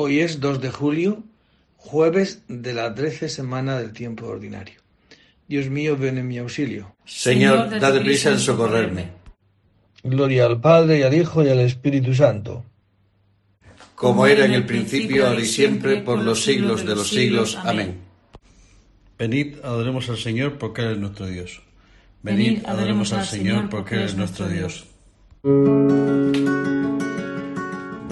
Hoy es 2 de julio, jueves de la trece semana del tiempo ordinario. Dios mío, ven en mi auxilio. Señor, date prisa en socorrerme. Gloria al Padre y al Hijo y al Espíritu Santo. Como era en el principio, ahora y siempre, por los siglos de los siglos. Amén. Venid, adoremos al Señor porque Él es nuestro Dios. Venid, adoremos al Señor porque Él es nuestro Dios.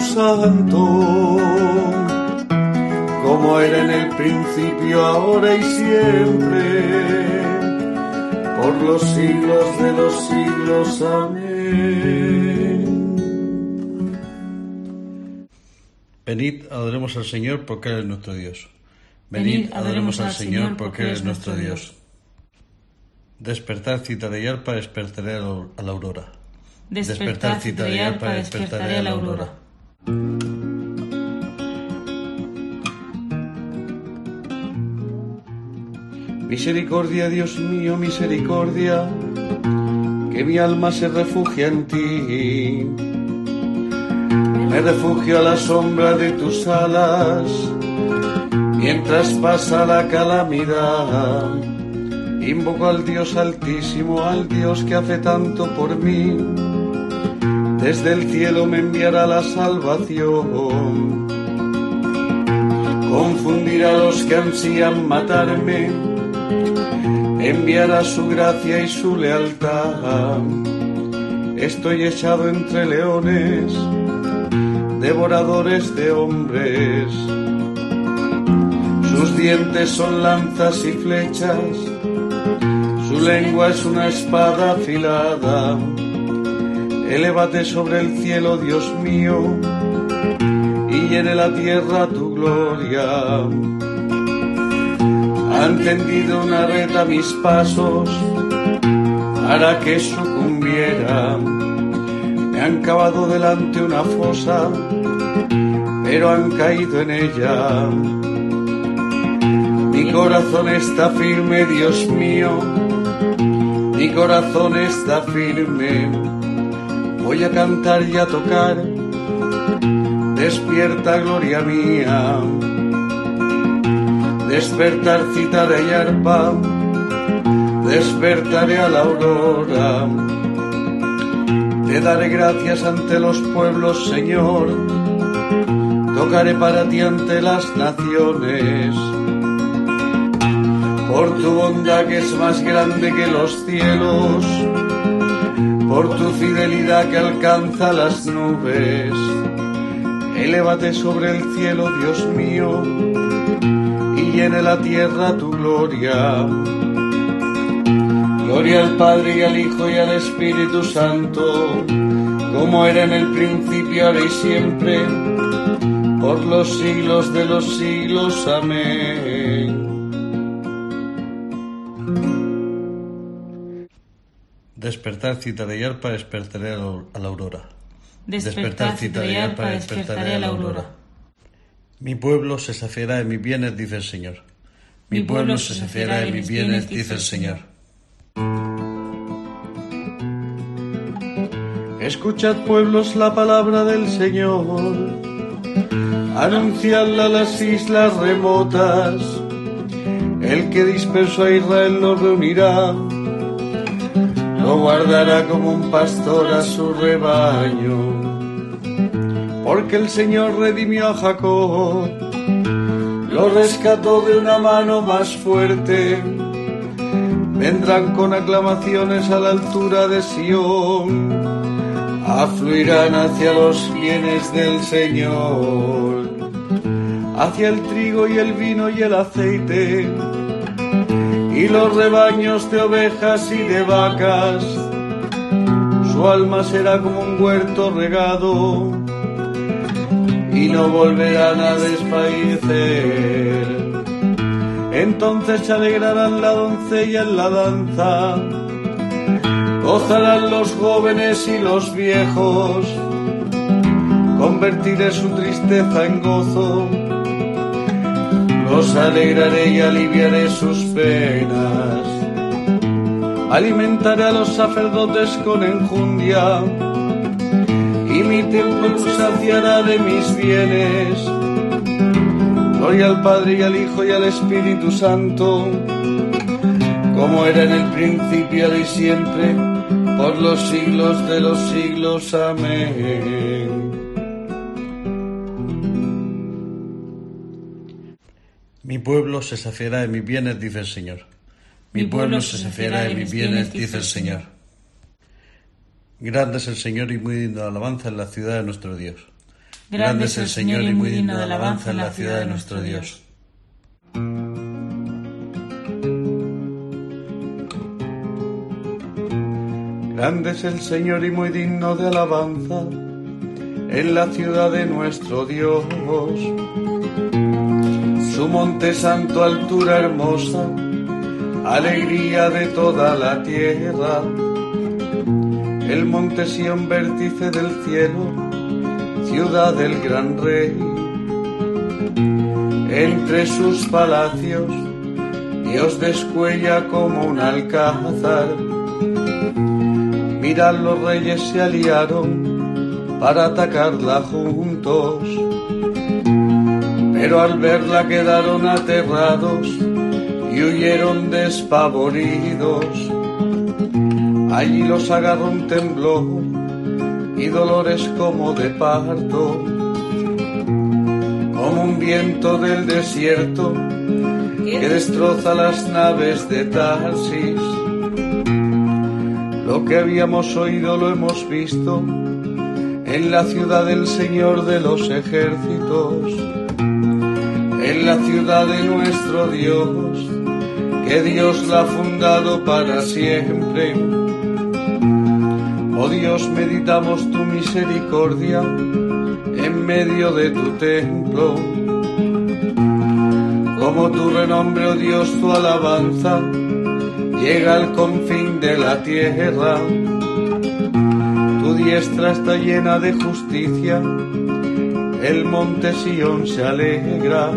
Santo, como era en el principio, ahora y siempre, por los siglos de los siglos. Amén. Venid, adoremos al Señor porque Él es nuestro Dios. Venid, adoremos al Señor porque Él es nuestro Dios. Despertar cita de yarpa, despertaré a la aurora. Despertar, citadiar para despertaré a la aurora. Misericordia, Dios mío, misericordia, que mi alma se refugia en ti. Me refugio a la sombra de tus alas, mientras pasa la calamidad. Invoco al Dios altísimo, al Dios que hace tanto por mí desde el cielo me enviará la salvación. Confundirá a los que ansían matarme, enviará su gracia y su lealtad. Estoy echado entre leones, devoradores de hombres. Sus dientes son lanzas y flechas, su lengua es una espada afilada Elévate sobre el cielo, Dios mío, y llene la tierra tu gloria. Han tendido una red a mis pasos para que sucumbiera. Me han cavado delante una fosa, pero han caído en ella. Mi corazón está firme, Dios mío, mi corazón está firme voy a cantar y a tocar. Despierta, gloria mía. Despertar, citaré y arpa. Despertaré a la aurora. Te daré gracias ante los pueblos, Señor. Tocaré para ti ante las naciones. Por tu bondad que es más grande que los cielos por tu fidelidad que alcanza las nubes. Elévate sobre el cielo, Dios mío, y llene la tierra tu gloria. Gloria al Padre y al Hijo y al Espíritu Santo, como era en el principio, ahora y siempre, por los siglos de los siglos. Amén. Despertar cita de arpa, despertaré a la aurora. Despertar cita de arpa, despertaré a la aurora. Mi pueblo se saciará de mis bienes, dice el Señor. Mi pueblo se saciará de mis bienes, dice el Señor. Escuchad pueblos la palabra del Señor, anunciadla a las islas remotas, el que dispersó a Israel lo reunirá, lo guardará como un pastor a su rebaño, porque el Señor redimió a Jacob, lo rescató de una mano más fuerte, vendrán con aclamaciones a la altura de Sión afluirán hacia los bienes del Señor, hacia el trigo y el vino y el aceite, y los rebaños de ovejas y de vacas. Su alma será como un huerto regado, y no volverán a desfallecer. Entonces se alegrarán la doncella en la danza gozarán los jóvenes y los viejos, convertiré su tristeza en gozo, los alegraré y aliviaré sus penas, alimentaré a los sacerdotes con enjundia, y mi templo saciará de mis bienes. Gloria al Padre y al Hijo y al Espíritu Santo, como era en el principio y siempre por los siglos de los siglos. Amén. Mi pueblo se saciará de mis bienes, dice el Señor. Mi pueblo se saciará de mis bienes, dice el Señor. Grande es el Señor y muy digno de alabanza en la ciudad de nuestro Dios. Grande es el Señor y muy digno de alabanza en la ciudad de nuestro Dios. Grande es el Señor y muy digno de alabanza en la ciudad de nuestro Dios. Su monte santo, altura hermosa, alegría de toda la tierra. El monte Sión, vértice del cielo, ciudad del gran rey. Entre sus palacios, Dios descuella como un alcázar Mirad, los reyes se aliaron para atacarla juntos, pero al verla quedaron aterrados y huyeron despavoridos. Allí los agarró un temblor y dolores como de parto, como un viento del desierto que destroza las naves de Tarsis lo que habíamos oído lo hemos visto en la ciudad del Señor de los ejércitos, la ciudad de nuestro Dios, que Dios la ha fundado para siempre. Oh Dios, meditamos tu misericordia en medio de tu templo. Como tu renombre, oh Dios, tu alabanza llega al confín de la tierra. Tu diestra está llena de justicia, el monte Sión se alegra.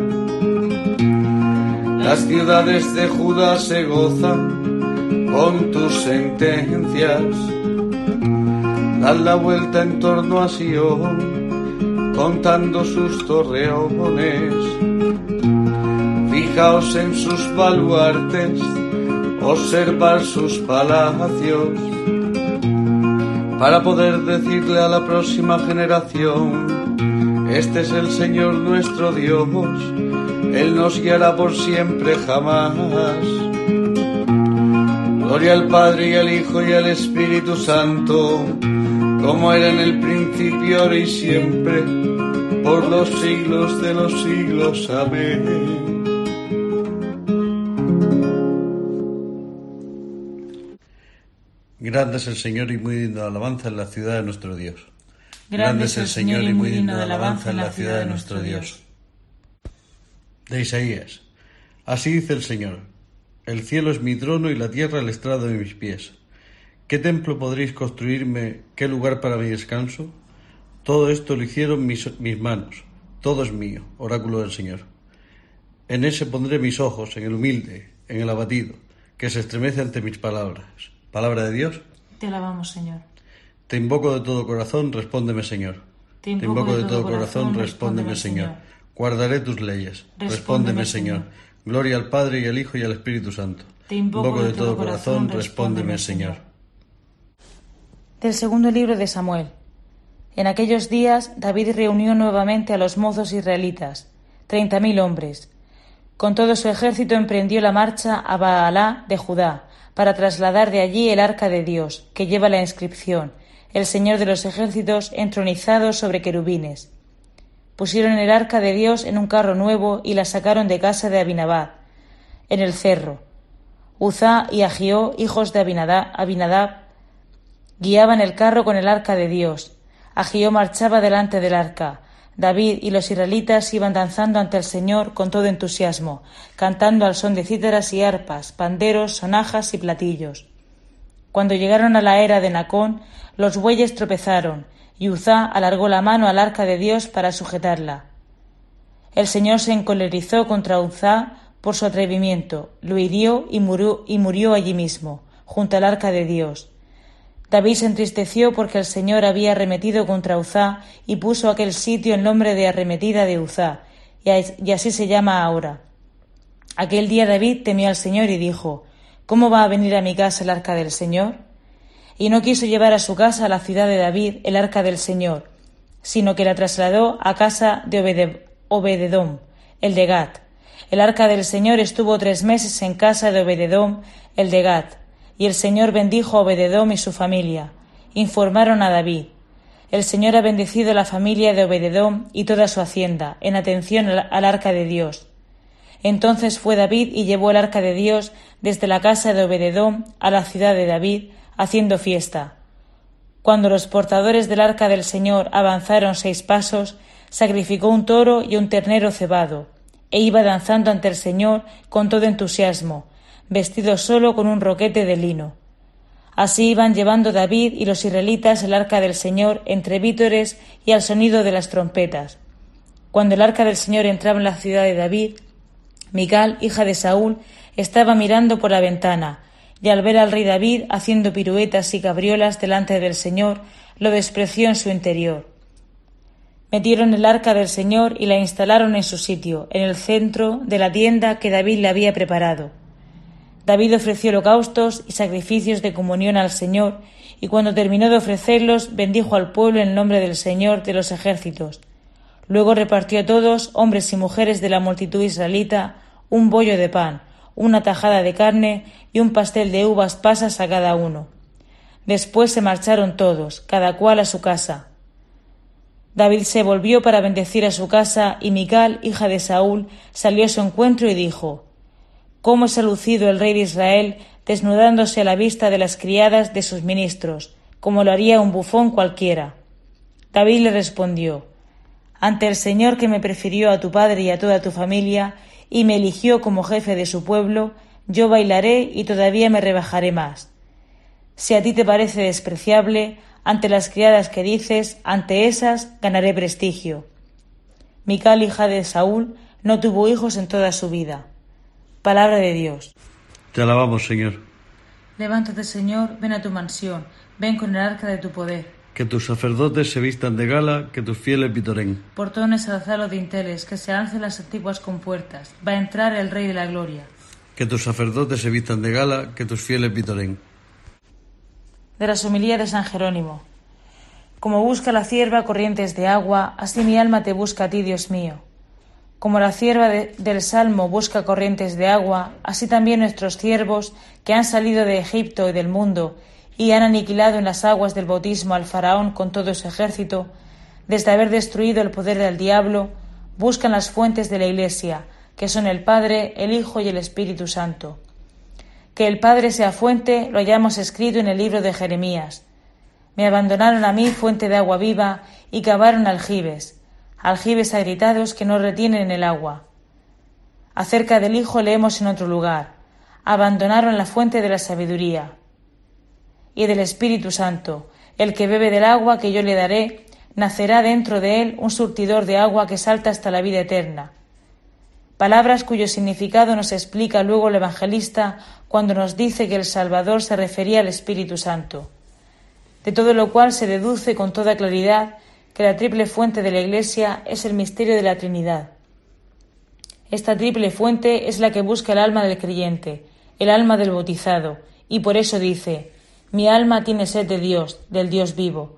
Las ciudades de Judá se gozan con tus sentencias. Dan la vuelta en torno a Sion, contando sus torreones. Fijaos en sus baluartes observar sus palacios para poder decirle a la próxima generación, este es el Señor nuestro Dios, él nos guiará por siempre jamás. Gloria al Padre y al Hijo y al Espíritu Santo, como era en el principio, ahora y siempre, por los siglos de los siglos. Amén. Grande es el Señor y muy digno de alabanza en la ciudad de nuestro Dios. Grande, es el Señor y muy digno de alabanza en la ciudad de nuestro Dios. De Isaías. Así dice el Señor. El cielo es mi trono y la tierra el estrado de mis pies. ¿Qué templo podréis construirme? ¿Qué lugar para mi descanso? Todo esto lo hicieron mis, mis manos. Todo es mío, oráculo del Señor. En ese pondré mis ojos, en el humilde, en el abatido, que se estremece ante mis palabras. Palabra de Dios. Te alabamos, Señor. Te invoco de todo corazón, respóndeme, Señor. Te invoco, de, todo corazón, respóndeme, Señor. Guardaré tus leyes. Respóndeme, Señor. Gloria al Padre y al Hijo y al Espíritu Santo. Te invoco de todo corazón, respóndeme, Señor. Del segundo libro de Samuel. En aquellos días David reunió nuevamente a los mozos israelitas, treinta mil hombres. Con todo su ejército emprendió la marcha a Baalá de Judá, para trasladar de allí el arca de Dios, que lleva la inscripción, el Señor de los ejércitos entronizado sobre querubines. Pusieron el arca de Dios en un carro nuevo y la sacaron de casa de Abinadab, en el cerro. Uzá y Agió, hijos de Abinadab, guiaban el carro con el arca de Dios, Agio marchaba delante del arca. David y los israelitas iban danzando ante el Señor con todo entusiasmo, cantando al son de cítaras y arpas, panderos, sonajas y platillos. Cuando llegaron a la era de Nacón, los bueyes tropezaron, y Uzá alargó la mano al arca de Dios para sujetarla. El Señor se encolerizó contra Uzá por su atrevimiento, lo hirió y murió, y murió allí mismo, junto al arca de Dios. David se entristeció porque el Señor había arremetido contra Uzá y puso aquel sitio en nombre de arremetida de Uzá, y así se llama ahora. Aquel día David temió al Señor y dijo, ¿Cómo va a venir a mi casa el arca del Señor? Y no quiso llevar a su casa a la ciudad de David el arca del Señor, sino que la trasladó a casa de Obededom, el de Gat. El arca del Señor estuvo tres meses en casa de Obededom, el de Gat y el Señor bendijo a Obededom y su familia. Informaron a David. El Señor ha bendecido la familia de Obededom y toda su hacienda, en atención al arca de Dios. Entonces fue David y llevó el arca de Dios desde la casa de Obededom a la ciudad de David, haciendo fiesta. Cuando los portadores del arca del Señor avanzaron seis pasos, sacrificó un toro y un ternero cebado, e iba danzando ante el Señor con todo entusiasmo, vestido solo con un roquete de lino. Así iban llevando David y los israelitas el arca del Señor entre vítores y al sonido de las trompetas. Cuando el arca del Señor entraba en la ciudad de David, Mical, hija de Saúl, estaba mirando por la ventana, y al ver al rey David haciendo piruetas y cabriolas delante del Señor, lo despreció en su interior. Metieron el arca del Señor y la instalaron en su sitio, en el centro de la tienda que David le había preparado. David ofreció holocaustos y sacrificios de comunión al Señor, y cuando terminó de ofrecerlos, bendijo al pueblo en nombre del Señor de los ejércitos. Luego repartió a todos, hombres y mujeres de la multitud israelita, un bollo de pan, una tajada de carne y un pastel de uvas pasas a cada uno. Después se marcharon todos, cada cual a su casa. David se volvió para bendecir a su casa, y Mical, hija de Saúl, salió a su encuentro y dijo cómo ha lucido el rey de Israel desnudándose a la vista de las criadas de sus ministros, como lo haría un bufón cualquiera. David le respondió Ante el Señor que me prefirió a tu padre y a toda tu familia, y me eligió como jefe de su pueblo, yo bailaré y todavía me rebajaré más. Si a ti te parece despreciable, ante las criadas que dices, ante esas ganaré prestigio. Mical, hija de Saúl, no tuvo hijos en toda su vida. Palabra de Dios. Te alabamos, Señor. Levántate, Señor, ven a tu mansión, ven con el arca de tu poder. Que tus sacerdotes se vistan de gala, que tus fieles vitoren. Portones alzalo de dinteles, que se alcen las antiguas compuertas. Va a entrar el Rey de la Gloria. Que tus sacerdotes se vistan de gala, que tus fieles vitoren. De la somilía de San Jerónimo. Como busca la cierva corrientes de agua, así mi alma te busca a ti, Dios mío. Como la cierva del Salmo busca corrientes de agua, así también nuestros ciervos, que han salido de Egipto y del mundo, y han aniquilado en las aguas del bautismo al faraón con todo su ejército, desde haber destruido el poder del diablo, buscan las fuentes de la Iglesia, que son el Padre, el Hijo y el Espíritu Santo. Que el Padre sea fuente lo hayamos escrito en el libro de Jeremías. Me abandonaron a mí fuente de agua viva y cavaron aljibes, aljibes agrietados que no retienen el agua. Acerca del Hijo leemos en otro lugar. Abandonaron la fuente de la sabiduría. Y del Espíritu Santo, el que bebe del agua que yo le daré, nacerá dentro de él un surtidor de agua que salta hasta la vida eterna. Palabras cuyo significado nos explica luego el evangelista cuando nos dice que el Salvador se refería al Espíritu Santo. De todo lo cual se deduce con toda claridad que la triple fuente de la Iglesia es el misterio de la Trinidad. Esta triple fuente es la que busca el alma del creyente, el alma del bautizado, y por eso dice, mi alma tiene sed de Dios, del Dios vivo.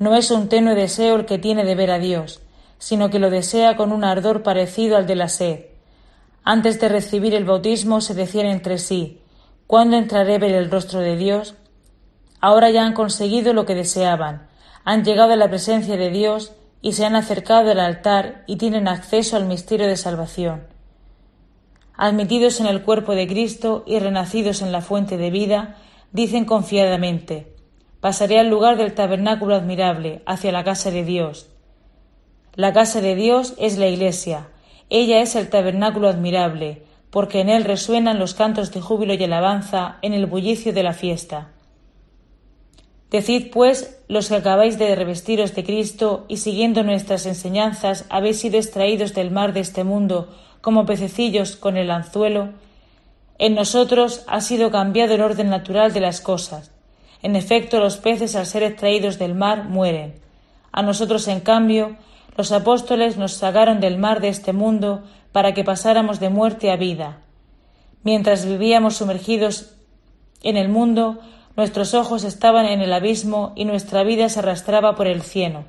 No es un tenue deseo el que tiene de ver a Dios, sino que lo desea con un ardor parecido al de la sed. Antes de recibir el bautismo se decían entre sí, ¿cuándo entraré a ver el rostro de Dios? Ahora ya han conseguido lo que deseaban, han llegado a la presencia de Dios y se han acercado al altar y tienen acceso al misterio de salvación. Admitidos en el cuerpo de Cristo y renacidos en la fuente de vida, dicen confiadamente, Pasaré al lugar del tabernáculo admirable, hacia la casa de Dios. La casa de Dios es la Iglesia, ella es el tabernáculo admirable, porque en él resuenan los cantos de júbilo y alabanza en el bullicio de la fiesta. Decid, pues, los que acabáis de revestiros de Cristo y siguiendo nuestras enseñanzas habéis sido extraídos del mar de este mundo como pececillos con el anzuelo, en nosotros ha sido cambiado el orden natural de las cosas. En efecto, los peces al ser extraídos del mar mueren. A nosotros, en cambio, los apóstoles nos sacaron del mar de este mundo para que pasáramos de muerte a vida. Mientras vivíamos sumergidos en el mundo, nuestros ojos estaban en el abismo y nuestra vida se arrastraba por el cieno.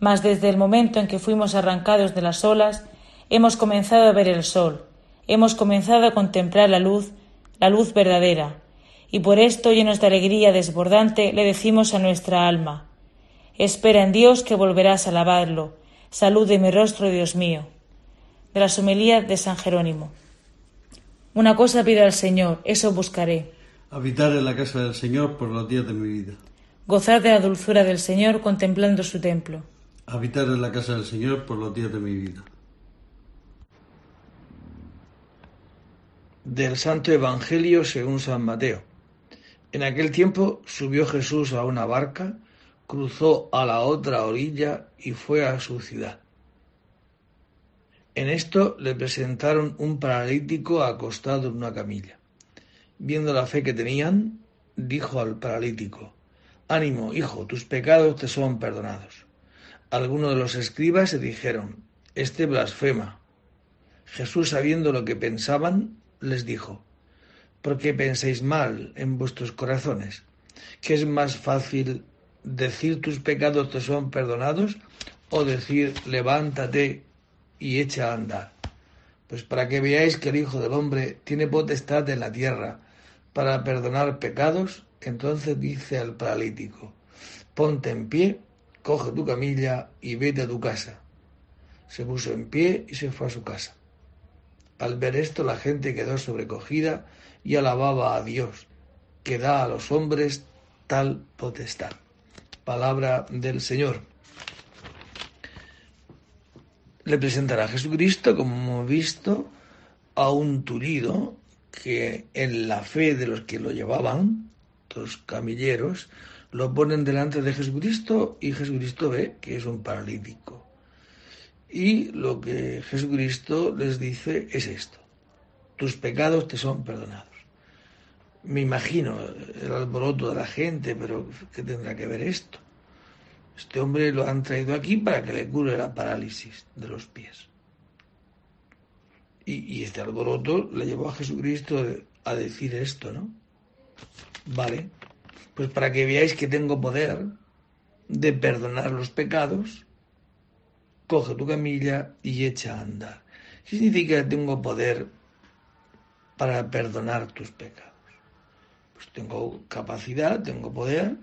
Mas desde el momento en que fuimos arrancados de las olas, hemos comenzado a ver el sol, hemos comenzado a contemplar la luz, la luz verdadera, y por esto, llenos de alegría desbordante, le decimos a nuestra alma, Espera en Dios que volverás a alabarlo, salud de mi rostro, Dios mío. De la somilía de San Jerónimo. Una cosa pido al Señor, eso buscaré. Habitar en la casa del Señor por los días de mi vida. Gozar de la dulzura del Señor contemplando su templo. Habitar en la casa del Señor por los días de mi vida. Del Santo Evangelio según San Mateo. En aquel tiempo subió Jesús a una barca, cruzó a la otra orilla y fue a su ciudad. En esto le presentaron un paralítico acostado en una camilla. Viendo la fe que tenían, dijo al paralítico, Ánimo, hijo, tus pecados te son perdonados. Algunos de los escribas se dijeron, Este blasfema. Jesús, sabiendo lo que pensaban, les dijo, ¿por qué pensáis mal en vuestros corazones? ¿Que es más fácil decir tus pecados te son perdonados o decir levántate y echa a andar? Pues para que veáis que el Hijo del Hombre tiene potestad en la tierra para perdonar pecados, entonces dice al paralítico, ponte en pie, coge tu camilla y vete a tu casa. Se puso en pie y se fue a su casa. Al ver esto la gente quedó sobrecogida y alababa a Dios, que da a los hombres tal potestad. Palabra del Señor. Le presentará a Jesucristo, como hemos visto, a un turido que en la fe de los que lo llevaban, los camilleros, lo ponen delante de Jesucristo y Jesucristo ve que es un paralítico. Y lo que Jesucristo les dice es esto, tus pecados te son perdonados. Me imagino el alboroto de la gente, pero ¿qué tendrá que ver esto? Este hombre lo han traído aquí para que le cure la parálisis de los pies. Y, este alboroto le llevó a Jesucristo a decir esto, ¿no? Vale, pues para que veáis que tengo poder de perdonar los pecados, coge tu camilla y echa a andar. ¿Qué significa que tengo poder para perdonar tus pecados? Pues tengo capacidad, tengo poder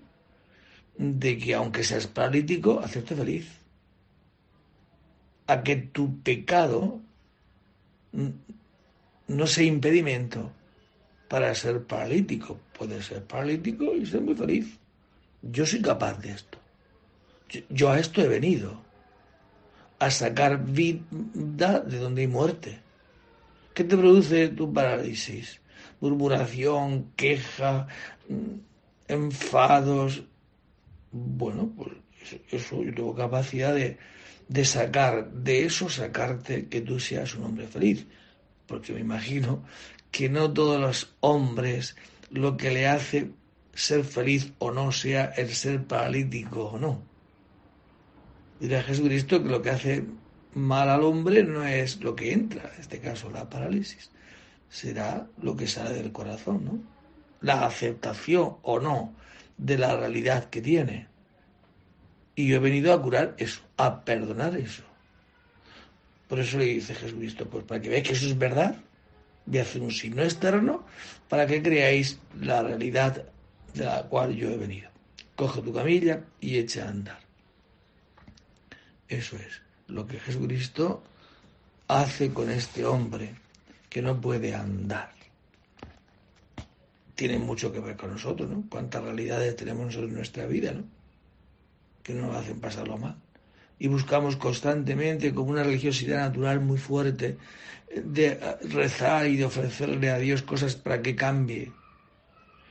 de que aunque seas paralítico, hacerte feliz. A que tu pecado no sea impedimento para ser paralítico. Puede ser paralítico y ser muy feliz. Yo soy capaz de esto. Yo, a esto he venido. A sacar vida de donde hay muerte. ¿Qué te produce tu parálisis? Murmuración, queja, enfados. Bueno, pues eso yo tengo capacidad de, de sacar, de eso sacarte que tú seas un hombre feliz. Porque me imagino que no todos los hombres lo que le hace ser feliz o no sea el ser paralítico o no. Dirá Jesucristo que lo que hace mal al hombre no es lo que entra, en este caso la parálisis, será lo que sale del corazón, ¿no? La aceptación o no de la realidad que tiene. Y yo he venido a curar eso, a perdonar eso. Por eso le dice Jesucristo, pues para que veáis que eso es verdad, voy a hacer un signo externo para que creáis la realidad de la cual yo he venido. Coge tu camilla y echa a andar. Eso es lo que Jesucristo hace con este hombre que no puede andar. Tiene mucho que ver con nosotros, ¿no? Cuántas realidades tenemos en nuestra vida, ¿no? Que nos hacen pasarlo mal. Y buscamos constantemente, como una religiosidad natural muy fuerte, de rezar y de ofrecerle a Dios cosas para que cambie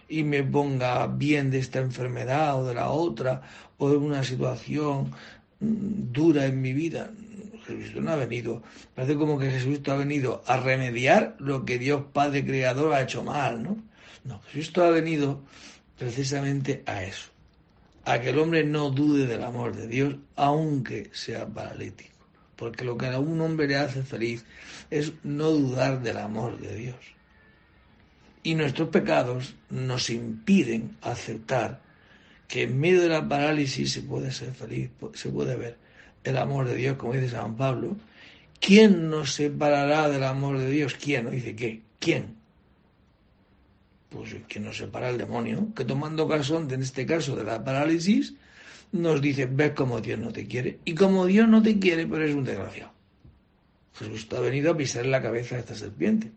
y me ponga bien de esta enfermedad o de la otra o de una situación dura en mi vida. Jesucristo no ha venido, parece como que Jesucristo ha venido a remediar lo que Dios Padre Creador ha hecho mal, ¿no? No, Jesucristo ha venido precisamente a eso, a que el hombre no dude del amor de Dios, aunque sea paralítico. Porque lo que a un hombre le hace feliz es no dudar del amor de Dios. Y nuestros pecados nos impiden aceptar que en medio de la parálisis se puede ser feliz, se puede ver el amor de Dios, como dice San Pablo. ¿Quién nos separará del amor de Dios? ¿Quién? dice qué. ¿Quién? Pues quien nos separa el demonio, que tomando caso, en este caso de la parálisis, nos dice, ves cómo Dios no te quiere. Y como Dios no te quiere, pero es un desgraciado. Jesús ha venido a pisar la cabeza de esta serpiente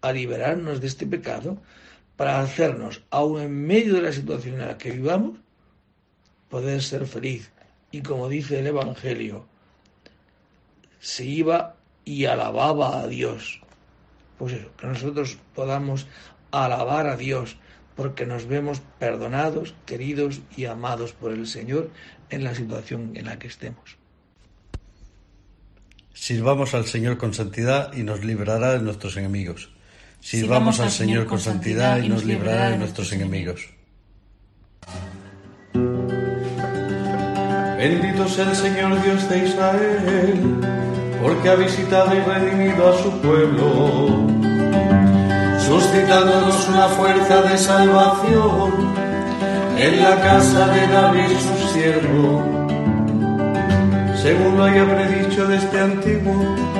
a liberarnos de este pecado para hacernos, aun en medio de la situación en la que vivamos, poder ser feliz. Y como dice el Evangelio, se iba y alababa a Dios. Pues eso, que nosotros podamos alabar a Dios porque nos vemos perdonados, queridos y amados por el Señor en la situación en la que estemos. Sirvamos al Señor con santidad y nos librará de nuestros enemigos. Sirvamos al Señor con santidad y nos librará de nuestros enemigos. Bendito sea el Señor Dios de Israel, porque ha visitado y redimido a su pueblo, suscitándonos una fuerza de salvación en la casa de David su siervo, según lo haya predicho desde antiguo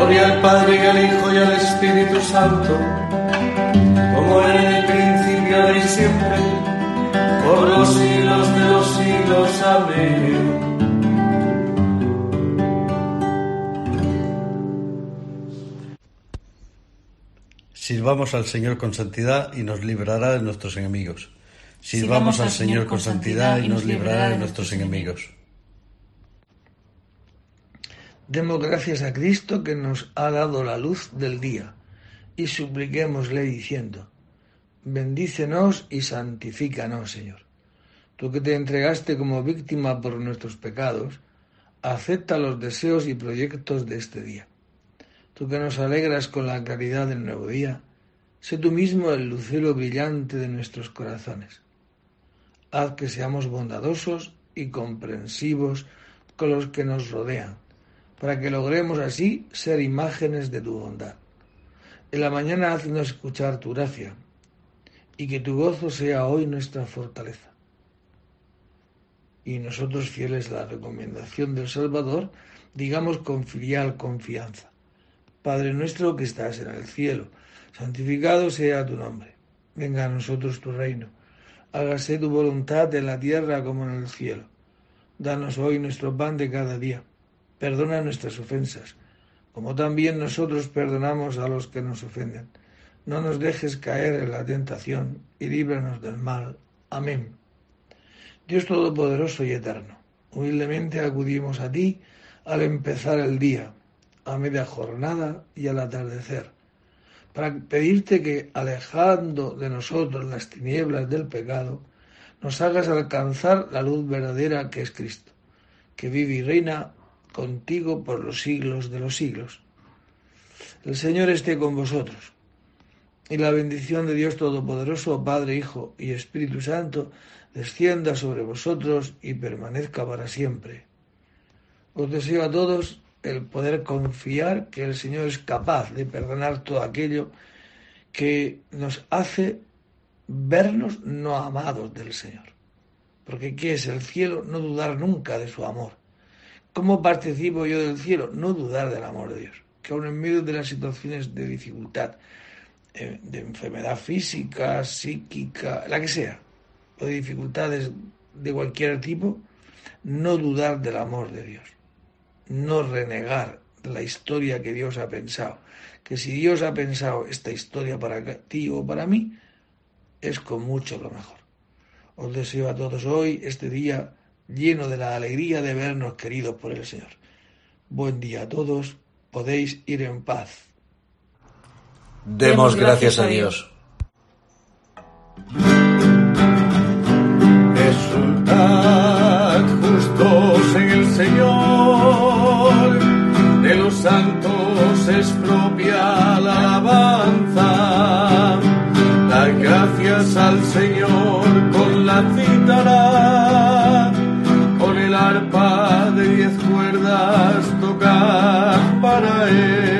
Gloria al Padre y al Hijo y al Espíritu Santo, como era en el principio, y siempre, por los siglos de los siglos. siglos. Amén. Sirvamos al Señor con santidad y nos librará de nuestros enemigos. Sirvamos al Señor con santidad y nos librará de nuestros enemigos. Demos gracias a Cristo que nos ha dado la luz del día y supliquémosle diciendo, bendícenos y santifícanos, Señor. Tú que te entregaste como víctima por nuestros pecados, acepta los deseos y proyectos de este día. Tú que nos alegras con la claridad del nuevo día, sé tú mismo el lucero brillante de nuestros corazones. Haz que seamos bondadosos y comprensivos con los que nos rodean para que logremos así ser imágenes de tu bondad. En la mañana haznos escuchar tu gracia y que tu gozo sea hoy nuestra fortaleza. Y nosotros, fieles a la recomendación del Salvador, digamos con filial confianza. Padre nuestro que estás en el cielo, santificado sea tu nombre. Venga a nosotros tu reino. Hágase tu voluntad en la tierra como en el cielo. Danos hoy nuestro pan de cada día perdona nuestras ofensas, como también nosotros perdonamos a los que nos ofenden. No nos dejes caer en la tentación y líbranos del mal. Amén. Dios Todopoderoso y Eterno, humildemente acudimos a ti al empezar el día, a media jornada y al atardecer, para pedirte que, alejando de nosotros las tinieblas del pecado, nos hagas alcanzar la luz verdadera que es Cristo, que vive y reina contigo por los siglos de los siglos. El Señor esté con vosotros. Y la bendición de Dios Todopoderoso, Padre, Hijo y Espíritu Santo, descienda sobre vosotros y permanezca para siempre. Os deseo a todos el poder confiar que el Señor es capaz de perdonar todo aquello que nos hace vernos no amados del Señor. Porque ¿qué es el cielo? No dudar nunca de su amor. ¿Cómo participo yo del cielo? No dudar del amor de Dios. Que aún en medio de las situaciones de dificultad, eh, de enfermedad física, psíquica, la que sea, o de dificultades de cualquier tipo, no dudar del amor de Dios. No renegar la historia que Dios ha pensado. Que si Dios ha pensado esta historia para ti o para mí, es con mucho lo mejor. Os deseo a todos hoy, este día, lleno de la alegría de vernos queridos por el Señor. Buen día a todos, podéis ir en paz. Demos gracias a Dios. Exultad justos en el Señor, de los santos es propia la alabanza. Da gracias al Señor con la cítara arpa de diez cuerdas tocar para él.